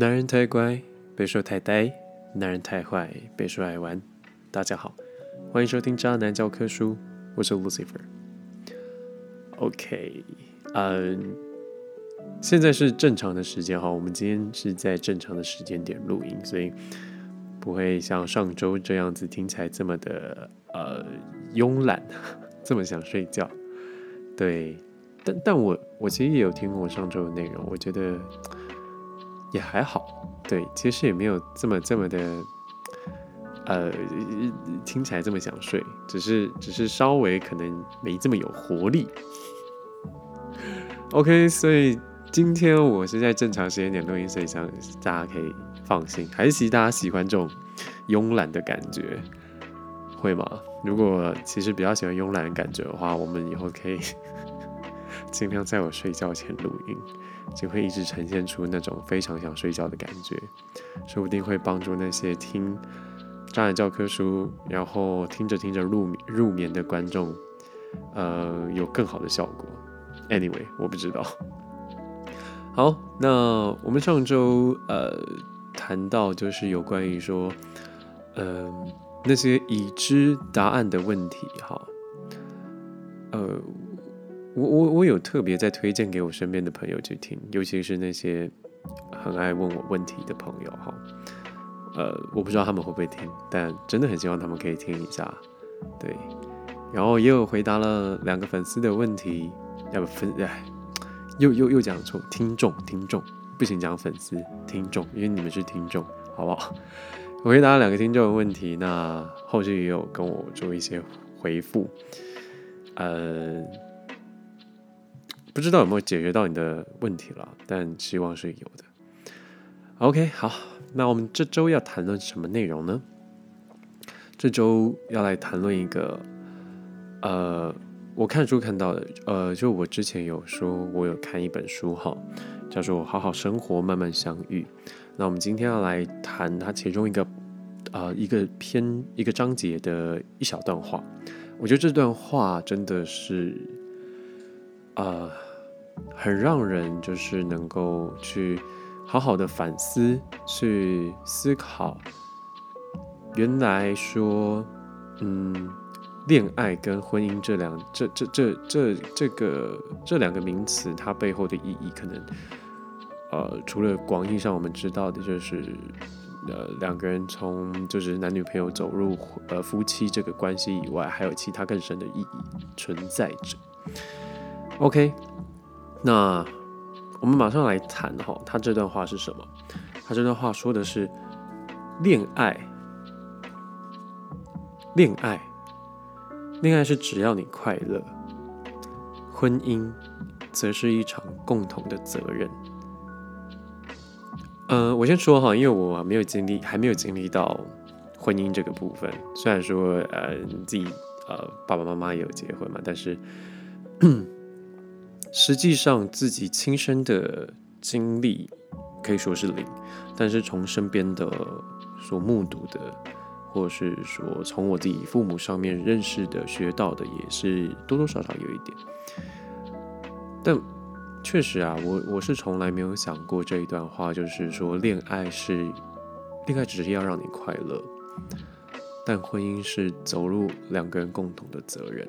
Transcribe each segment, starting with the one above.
男人太乖，别说太呆；男人太坏，别说爱玩。大家好，欢迎收听《渣男教科书》，我是 Lucifer。OK，嗯，现在是正常的时间哈，我们今天是在正常的时间点录音，所以不会像上周这样子听起来这么的呃慵懒，这么想睡觉。对，但但我我其实也有听过上周的内容，我觉得。也还好，对，其实也没有这么这么的，呃，听起来这么想睡，只是只是稍微可能没这么有活力。OK，所以今天我是在正常时间点录音，所以想大家可以放心。还是其实大家喜欢这种慵懒的感觉，会吗？如果其实比较喜欢慵懒的感觉的话，我们以后可以 尽量在我睡觉前录音。就会一直呈现出那种非常想睡觉的感觉，说不定会帮助那些听障碍教科书，然后听着听着入入眠的观众，呃，有更好的效果。Anyway，我不知道。好，那我们上周呃谈到就是有关于说，嗯，那些已知答案的问题，哈，呃。我我我有特别在推荐给我身边的朋友去听，尤其是那些很爱问我问题的朋友哈。呃，我不知道他们会不会听，但真的很希望他们可以听一下。对，然后也有回答了两个粉丝的问题，要不分哎，又又又讲错，听众听众不行讲粉丝听众，因为你们是听众，好不好？我回答了两个听众的问题，那后续也有跟我做一些回复，呃。不知道有没有解决到你的问题了，但希望是有的。OK，好，那我们这周要谈论什么内容呢？这周要来谈论一个，呃，我看书看到的，呃，就我之前有说我有看一本书哈，叫做《好好生活，慢慢相遇》。那我们今天要来谈它其中一个，呃，一个篇一个章节的一小段话。我觉得这段话真的是。啊，很让人就是能够去好好的反思，去思考，原来说，嗯，恋爱跟婚姻这两这这这这这个这两个名词，它背后的意义，可能，呃，除了广义上我们知道的，就是呃两个人从就是男女朋友走入呃夫妻这个关系以外，还有其他更深的意义存在着。OK，那我们马上来谈哈，他这段话是什么？他这段话说的是恋爱，恋爱，恋爱是只要你快乐，婚姻则是一场共同的责任。呃，我先说哈，因为我没有经历，还没有经历到婚姻这个部分。虽然说呃，自己呃爸爸妈妈也有结婚嘛，但是。实际上，自己亲身的经历可以说是零，但是从身边的所目睹的，或是说从我自己父母上面认识的、学到的，也是多多少少有一点。但确实啊，我我是从来没有想过这一段话，就是说恋爱是恋爱只是要让你快乐，但婚姻是走入两个人共同的责任。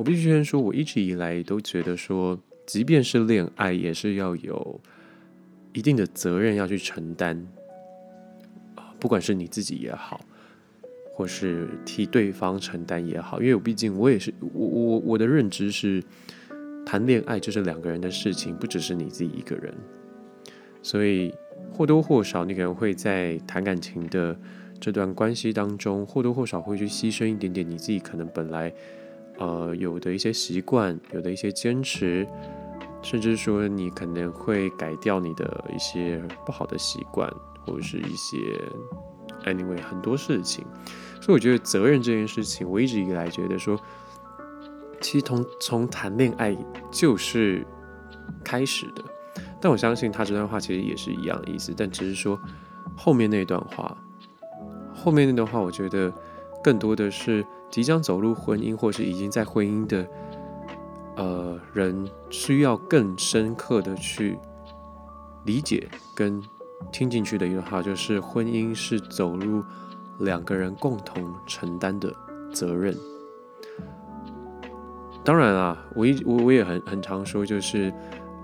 我必须先说，我一直以来都觉得说，即便是恋爱，也是要有一定的责任要去承担，不管是你自己也好，或是替对方承担也好，因为我毕竟我也是我我我的认知是，谈恋爱就是两个人的事情，不只是你自己一个人，所以或多或少你可能会在谈感情的这段关系当中，或多或少会去牺牲一点点你自己可能本来。呃，有的一些习惯，有的一些坚持，甚至说你可能会改掉你的一些不好的习惯，或者是一些 anyway 很多事情。所以我觉得责任这件事情，我一直以来觉得说，其实从从谈恋爱就是开始的。但我相信他这段话其实也是一样的意思，但只是说后面那段话，后面那段话，我觉得更多的是。即将走入婚姻，或是已经在婚姻的，呃，人需要更深刻的去理解跟听进去的一句话，就是婚姻是走入两个人共同承担的责任。当然啊，我一我我也很很常说，就是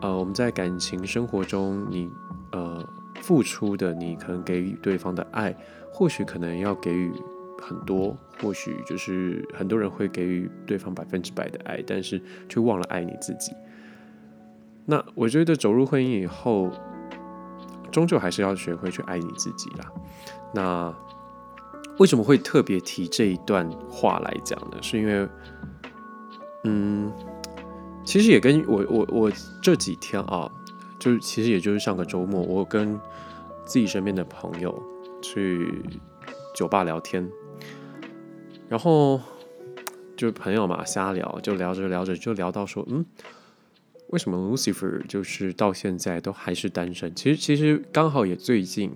呃，我们在感情生活中，你呃付出的，你可能给予对方的爱，或许可能要给予。很多或许就是很多人会给予对方百分之百的爱，但是却忘了爱你自己。那我觉得走入婚姻以后，终究还是要学会去爱你自己啦。那为什么会特别提这一段话来讲呢？是因为，嗯，其实也跟我我我这几天啊，就是其实也就是上个周末，我跟自己身边的朋友去酒吧聊天。然后就朋友嘛，瞎聊，就聊着聊着就聊到说，嗯，为什么 Lucifer 就是到现在都还是单身？其实其实刚好也最近，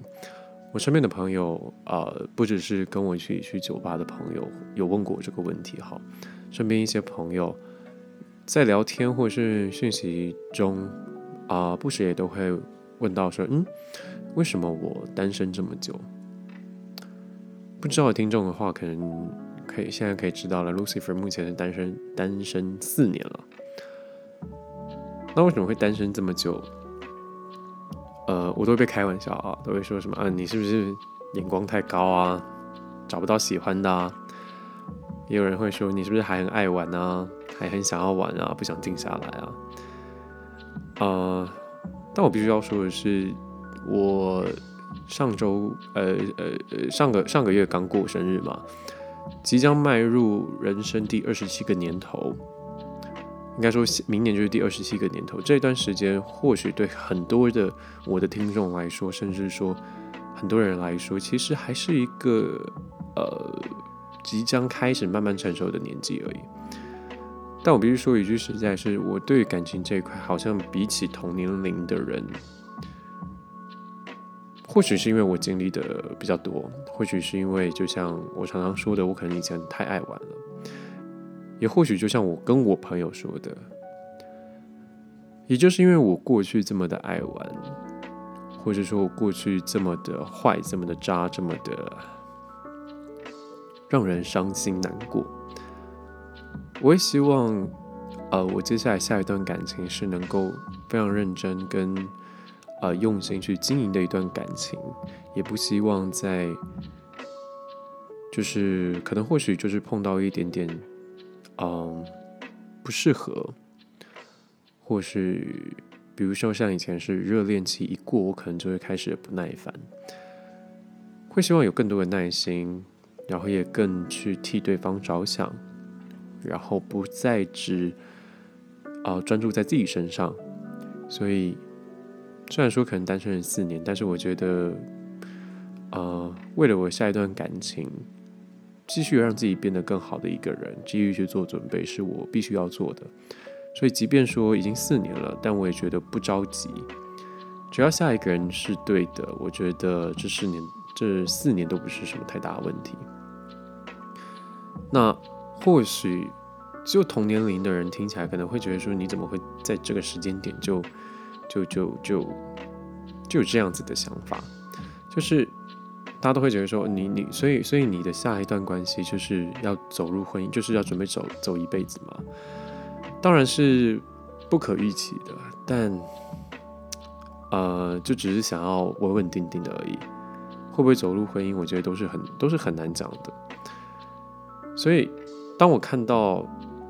我身边的朋友，呃，不只是跟我一起去酒吧的朋友有问过这个问题，哈，身边一些朋友在聊天或者是讯息中，啊，不时也都会问到说，嗯，为什么我单身这么久？不知道听众的话，可能。可以，现在可以知道了。Lucifer 目前是单身，单身四年了。那为什么会单身这么久？呃，我都会被开玩笑啊，都会说什么啊，你是不是眼光太高啊，找不到喜欢的？啊？也有人会说你是不是还很爱玩啊，还很想要玩啊，不想静下来啊？呃，但我必须要说的是，我上周，呃呃呃，上个上个月刚过生日嘛。即将迈入人生第二十七个年头，应该说明年就是第二十七个年头。这段时间或许对很多的我的听众来说，甚至说很多人来说，其实还是一个呃即将开始慢慢成熟的年纪而已。但我必须说一句实在，是我对感情这一块，好像比起同年龄的人。或许是因为我经历的比较多，或许是因为就像我常常说的，我可能以前太爱玩了，也或许就像我跟我朋友说的，也就是因为我过去这么的爱玩，或者说我过去这么的坏、这么的渣、这么的让人伤心难过，我也希望，呃，我接下来下一段感情是能够非常认真跟。呃，用心去经营的一段感情，也不希望在，就是可能或许就是碰到一点点，嗯，不适合，或是比如说像以前是热恋期一过，我可能就会开始不耐烦，会希望有更多的耐心，然后也更去替对方着想，然后不再只啊专注在自己身上，所以。虽然说可能单身了四年，但是我觉得，呃，为了我下一段感情，继续让自己变得更好的一个人，继续去做准备，是我必须要做的。所以，即便说已经四年了，但我也觉得不着急。只要下一个人是对的，我觉得这四年这四年都不是什么太大的问题。那或许就同年龄的人听起来可能会觉得说，你怎么会在这个时间点就？就就就就有这样子的想法，就是大家都会觉得说你你所以所以你的下一段关系就是要走入婚姻，就是要准备走走一辈子嘛？当然是不可预期的，但呃，就只是想要稳稳定定的而已。会不会走入婚姻，我觉得都是很都是很难讲的。所以当我看到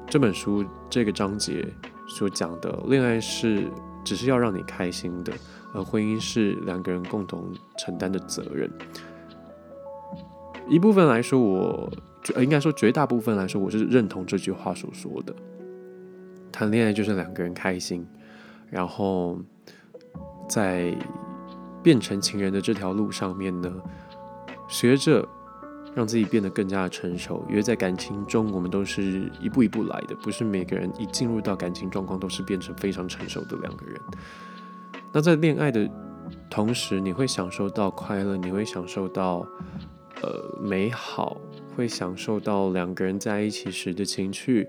这本书这个章节所讲的恋爱是。只是要让你开心的，而婚姻是两个人共同承担的责任。一部分来说，我应该说绝大部分来说，我是认同这句话所说的。谈恋爱就是两个人开心，然后在变成情人的这条路上面呢，学着。让自己变得更加的成熟，因为在感情中，我们都是一步一步来的，不是每个人一进入到感情状况都是变成非常成熟的两个人。那在恋爱的同时，你会享受到快乐，你会享受到呃美好，会享受到两个人在一起时的情趣，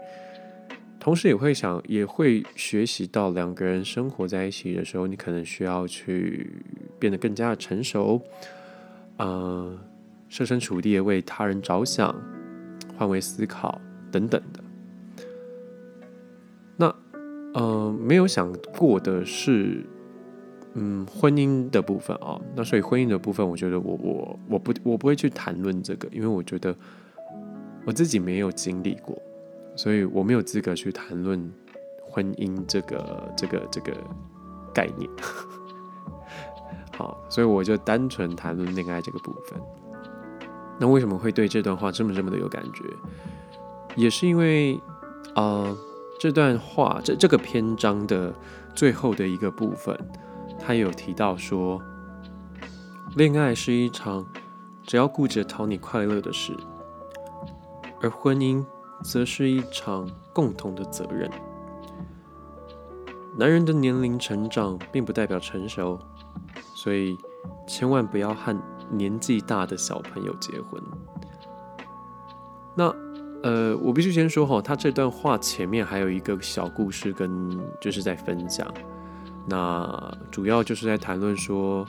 同时也会想，也会学习到两个人生活在一起的时候，你可能需要去变得更加的成熟，呃，设身处地的为他人着想，换位思考等等的。那，呃，没有想过的是，嗯，婚姻的部分啊。那所以婚姻的部分，我觉得我我我不我不会去谈论这个，因为我觉得我自己没有经历过。所以我没有资格去谈论婚姻这个这个这个概念。好，所以我就单纯谈论恋爱这个部分。那为什么会对这段话这么这么的有感觉？也是因为啊，这段话这这个篇章的最后的一个部分，他有提到说，恋爱是一场只要顾着讨你快乐的事，而婚姻。则是一场共同的责任。男人的年龄成长并不代表成熟，所以千万不要和年纪大的小朋友结婚。那呃，我必须先说哈，他这段话前面还有一个小故事，跟就是在分享。那主要就是在谈论说，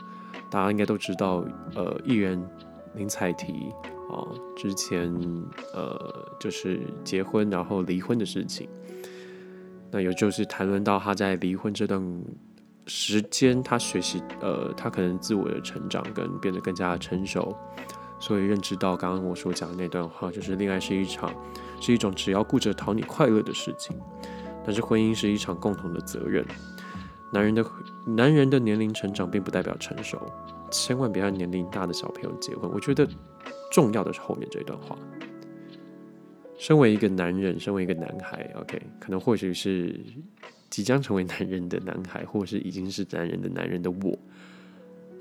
大家应该都知道，呃，艺人林采缇。啊，之前呃就是结婚然后离婚的事情，那有就是谈论到他在离婚这段时间，他学习呃他可能自我的成长跟变得更加成熟，所以认知到刚刚我所讲的那段话，就是恋爱是一场是一种只要顾着讨你快乐的事情，但是婚姻是一场共同的责任。男人的男人的年龄成长并不代表成熟，千万别让年龄大的小朋友结婚。我觉得。重要的是后面这一段话。身为一个男人，身为一个男孩，OK，可能或许是即将成为男人的男孩，或是已经是男人的男人的我，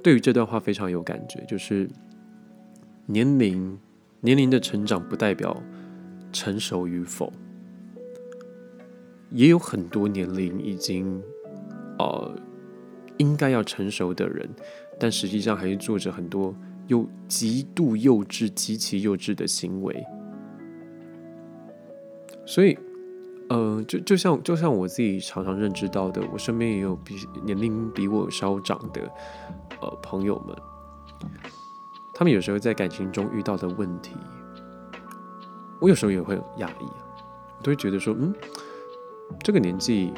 对于这段话非常有感觉。就是年龄年龄的成长不代表成熟与否，也有很多年龄已经呃应该要成熟的人，但实际上还是做着很多。有极度幼稚、极其幼稚的行为，所以，呃，就就像就像我自己常常认知到的，我身边也有比年龄比我稍长的呃朋友们，他们有时候在感情中遇到的问题，我有时候也会压抑，我都会觉得说，嗯，这个年纪。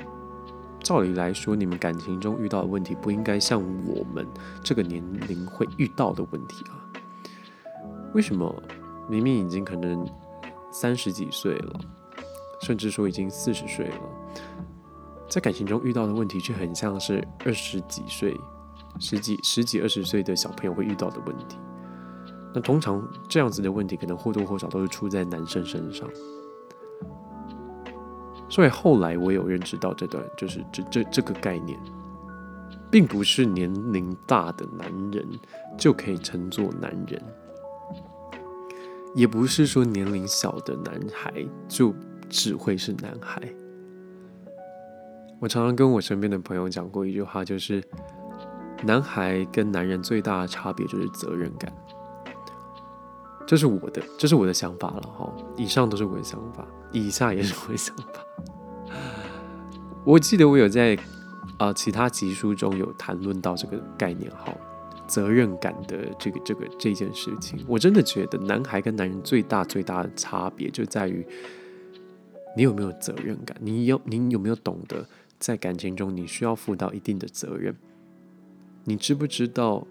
照理来说，你们感情中遇到的问题不应该像我们这个年龄会遇到的问题啊？为什么明明已经可能三十几岁了，甚至说已经四十岁了，在感情中遇到的问题却很像是二十几岁、十几、十几二十岁的小朋友会遇到的问题？那通常这样子的问题，可能或多或少都是出在男生身上。所以后来我有认知到这段，就是这这这个概念，并不是年龄大的男人就可以称作男人，也不是说年龄小的男孩就只会是男孩。我常常跟我身边的朋友讲过一句话，就是男孩跟男人最大的差别就是责任感。这是我的，这是我的想法了哈。以上都是我的想法，以下也是我的想法。我记得我有在啊其他集书中有谈论到这个概念哈，责任感的这个这个这件事情。我真的觉得男孩跟男人最大最大的差别就在于你有没有责任感，你有你有没有懂得在感情中你需要负到一定的责任，你知不知道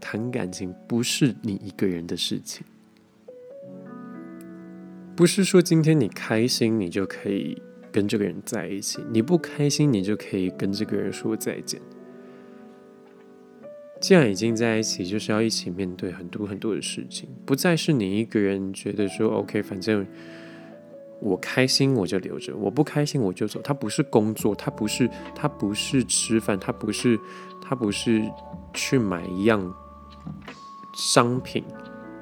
谈感情不是你一个人的事情。不是说今天你开心，你就可以跟这个人在一起；你不开心，你就可以跟这个人说再见。既然已经在一起，就是要一起面对很多很多的事情，不再是你一个人觉得说 “OK”，反正我开心我就留着，我不开心我就走。它不是工作，它不是，它不是吃饭，它不是，它不是去买一样商品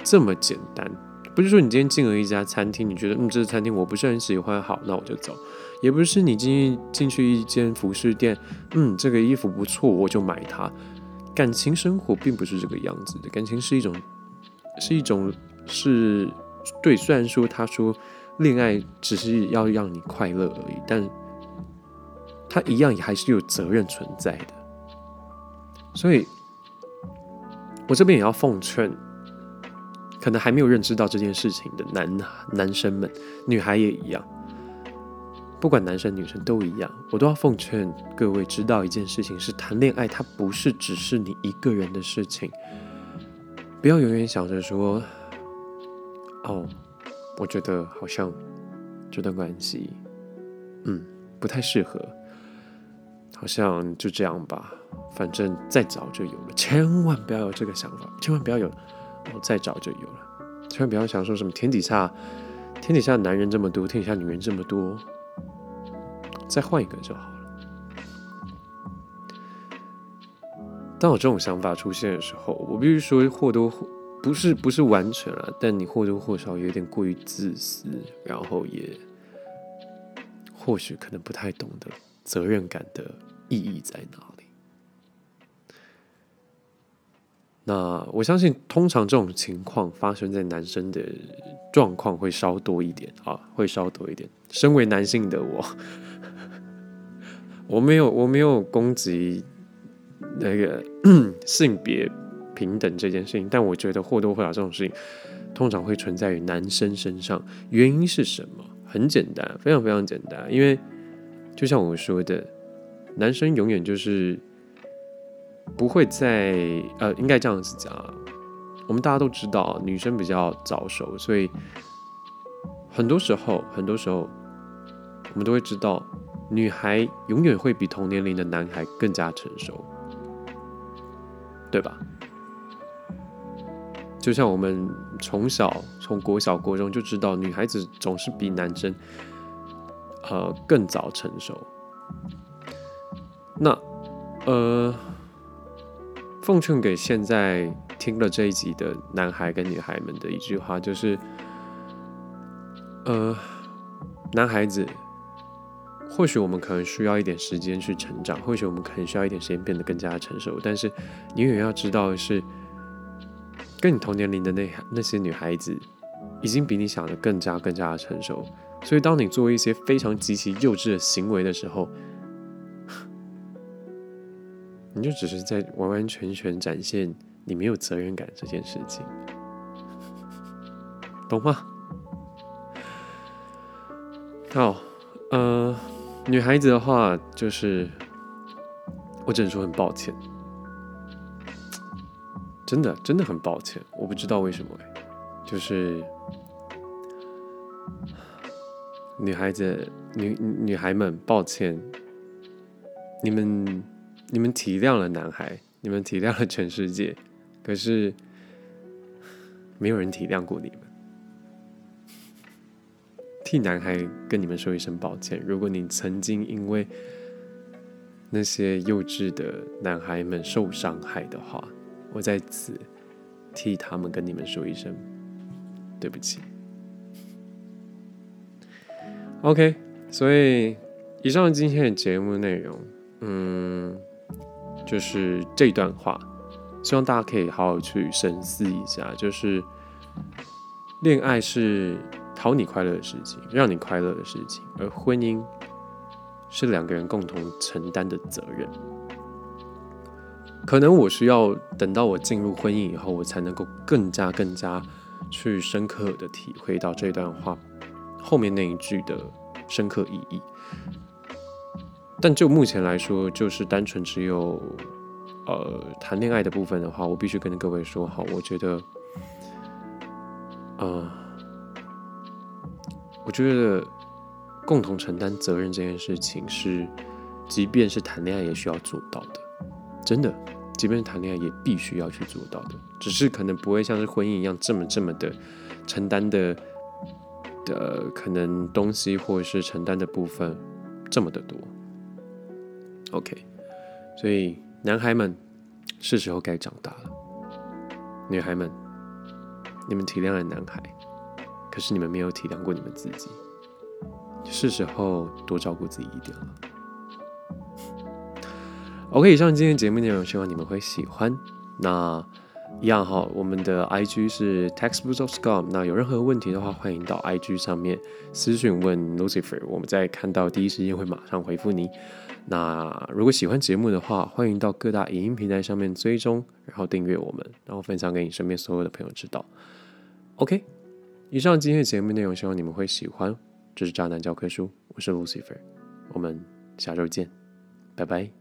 这么简单。不是说你今天进了一家餐厅，你觉得嗯，这个餐厅我不是很喜欢，好，那我就走；也不是你进进去一间服饰店，嗯，这个衣服不错，我就买它。感情生活并不是这个样子的，感情是一种，是一种，是对。虽然说他说恋爱只是要让你快乐而已，但他一样也还是有责任存在的。所以，我这边也要奉劝，可能还没有认知到这件事情的男男生们，女孩也一样。不管男生女生都一样，我都要奉劝各位知道一件事情：是谈恋爱，它不是只是你一个人的事情。不要永远想着说，哦，我觉得好像这段关系，嗯，不太适合，好像就这样吧，反正再找就有了。千万不要有这个想法，千万不要有，我再找就有了。千万不要想说什么天底下，天底下男人这么多，天底下女人这么多。再换一个就好了。当我这种想法出现的时候，我必须说或多或不是不是完全了，但你或多或少有点过于自私，然后也或许可能不太懂得责任感的意义在哪里。那我相信，通常这种情况发生在男生的状况会稍多一点啊，会稍多一点。身为男性的我。我没有，我没有攻击那个 性别平等这件事情，但我觉得或多或少这种事情通常会存在于男生身上。原因是什么？很简单，非常非常简单。因为就像我说的，男生永远就是不会在呃，应该这样子讲。我们大家都知道，女生比较早熟，所以很多时候，很多时候我们都会知道。女孩永远会比同年龄的男孩更加成熟，对吧？就像我们从小从国小国中就知道，女孩子总是比男生呃更早成熟。那呃，奉劝给现在听了这一集的男孩跟女孩们的一句话就是：呃，男孩子。或许我们可能需要一点时间去成长，或许我们可能需要一点时间变得更加成熟。但是你永远要知道的是，跟你同年龄的那那些女孩子，已经比你想的更加更加的成熟。所以当你做一些非常极其幼稚的行为的时候，你就只是在完完全全展现你没有责任感这件事情，懂吗？好，呃。女孩子的话，就是我只能说很抱歉，真的真的很抱歉，我不知道为什么，就是女孩子女女孩们，抱歉，你们你们体谅了男孩，你们体谅了全世界，可是没有人体谅过你们。替男孩跟你们说一声抱歉。如果你曾经因为那些幼稚的男孩们受伤害的话，我在此替他们跟你们说一声对不起。OK，所以以上今天的节目内容，嗯，就是这段话，希望大家可以好好去深思一下，就是恋爱是。讨你快乐的事情，让你快乐的事情，而婚姻是两个人共同承担的责任。可能我需要等到我进入婚姻以后，我才能够更加、更加去深刻的体会到这段话后面那一句的深刻意义。但就目前来说，就是单纯只有呃谈恋爱的部分的话，我必须跟各位说好，我觉得，呃。我觉得共同承担责任这件事情是，即便是谈恋爱也需要做到的，真的，即便是谈恋爱也必须要去做到的，只是可能不会像是婚姻一样这么这么的承担的的可能东西或者是承担的部分这么的多。OK，所以男孩们是时候该长大了，女孩们，你们体谅了男孩。可是你们没有体谅过你们自己，是时候多照顾自己一点了。OK，以上今天节目内容，希望你们会喜欢。那一样哈，我们的 IG 是 Textbooks of Scum。那有任何问题的话，欢迎到 IG 上面私讯问 Lucifer，我们在看到第一时间会马上回复你。那如果喜欢节目的话，欢迎到各大影音平台上面追踪，然后订阅我们，然后分享给你身边所有的朋友知道。OK，以上今天的节目内容，希望你们会喜欢。这是渣男教科书，我是 Lucifer，我们下周见，拜拜。